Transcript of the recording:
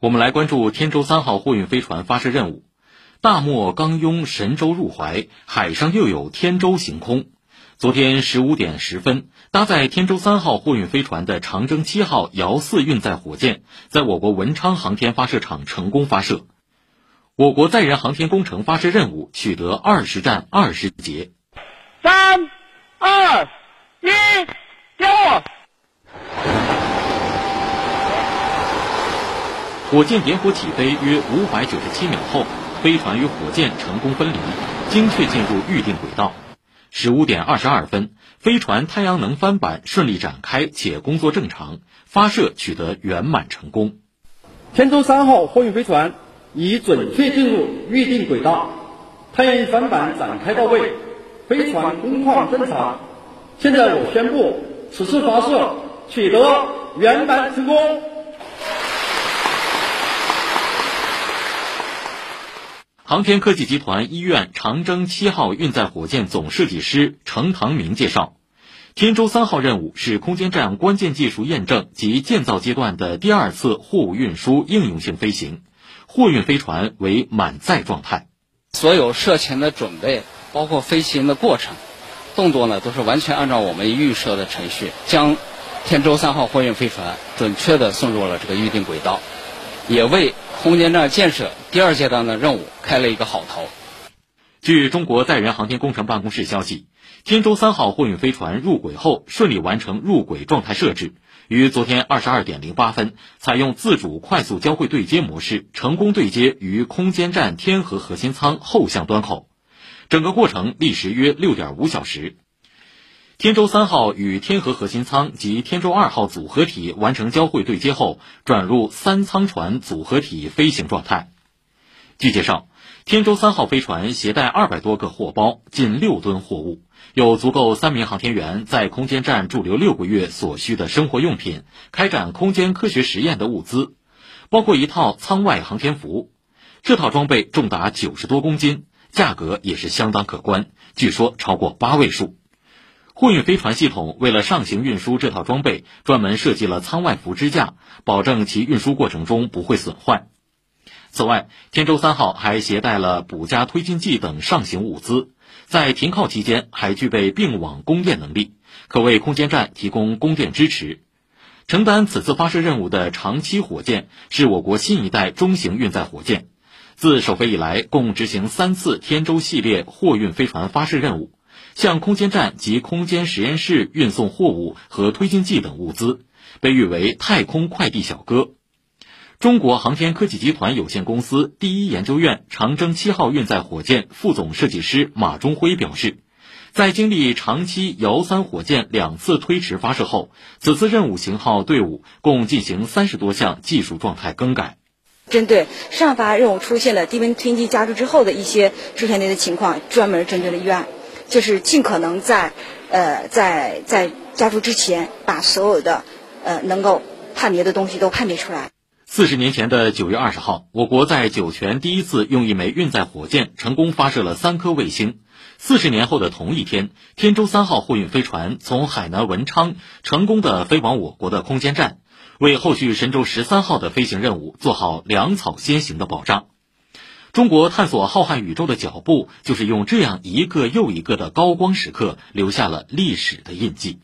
我们来关注天舟三号货运飞船发射任务。大漠刚拥神舟入怀，海上又有天舟行空。昨天十五点十分，搭载天舟三号货运飞船的长征七号遥四运载火箭，在我国文昌航天发射场成功发射。我国载人航天工程发射任务取得二十战二十捷。三、二、一，点火火箭点火起飞约五百九十七秒后，飞船与火箭成功分离，精确进入预定轨道。十五点二十二分，飞船太阳能帆板顺利展开且工作正常，发射取得圆满成功。天舟三号货运飞船已准确进入预定轨道，太阳能帆板展开到位，飞船工况正常。现在我宣布，此次发射取得圆满成功。航天科技集团医院长征七号运载火箭总设计师程唐明介绍，天舟三号任务是空间站关键技术验证及建造阶段的第二次货物运输应用性飞行，货运飞船为满载状态。所有涉前的准备，包括飞行的过程、动作呢，都是完全按照我们预设的程序，将天舟三号货运飞船准确的送入了这个预定轨道，也为。空间站建设第二阶段的任务开了一个好头。据中国载人航天工程办公室消息，天舟三号货运飞船入轨后顺利完成入轨状态设置，于昨天二十二点零八分，采用自主快速交会对接模式，成功对接于空间站天河核心舱后向端口，整个过程历时约六点五小时。天舟三号与天河核心舱及天舟二号组合体完成交会对接后，转入三舱船组合体飞行状态。据介绍，天舟三号飞船携带二百多个货包，近六吨货物，有足够三名航天员在空间站驻留六个月所需的生活用品、开展空间科学实验的物资，包括一套舱外航天服。这套装备重达九十多公斤，价格也是相当可观，据说超过八位数。货运飞船系统为了上行运输这套装备，专门设计了舱外扶支架，保证其运输过程中不会损坏。此外，天舟三号还携带了补加推进剂等上行物资，在停靠期间还具备并网供电能力，可为空间站提供供电支持。承担此次发射任务的长期火箭是我国新一代中型运载火箭，自首飞以来，共执行三次天舟系列货运飞船发射任务。向空间站及空间实验室运送货物和推进剂等物资，被誉为“太空快递小哥”。中国航天科技集团有限公司第一研究院长征七号运载火箭副总设计师马中辉表示，在经历长期遥三火箭两次推迟发射后，此次任务型号队伍共进行三十多项技术状态更改。针对上发任务出现了低温推进剂加注之后的一些出现的情况，专门针对了预案。就是尽可能在，呃，在在加注之前，把所有的呃能够判别的东西都判别出来。四十年前的九月二十号，我国在酒泉第一次用一枚运载火箭成功发射了三颗卫星。四十年后的同一天，天舟三号货运飞船从海南文昌成功的飞往我国的空间站，为后续神舟十三号的飞行任务做好粮草先行的保障。中国探索浩瀚宇宙的脚步，就是用这样一个又一个的高光时刻，留下了历史的印记。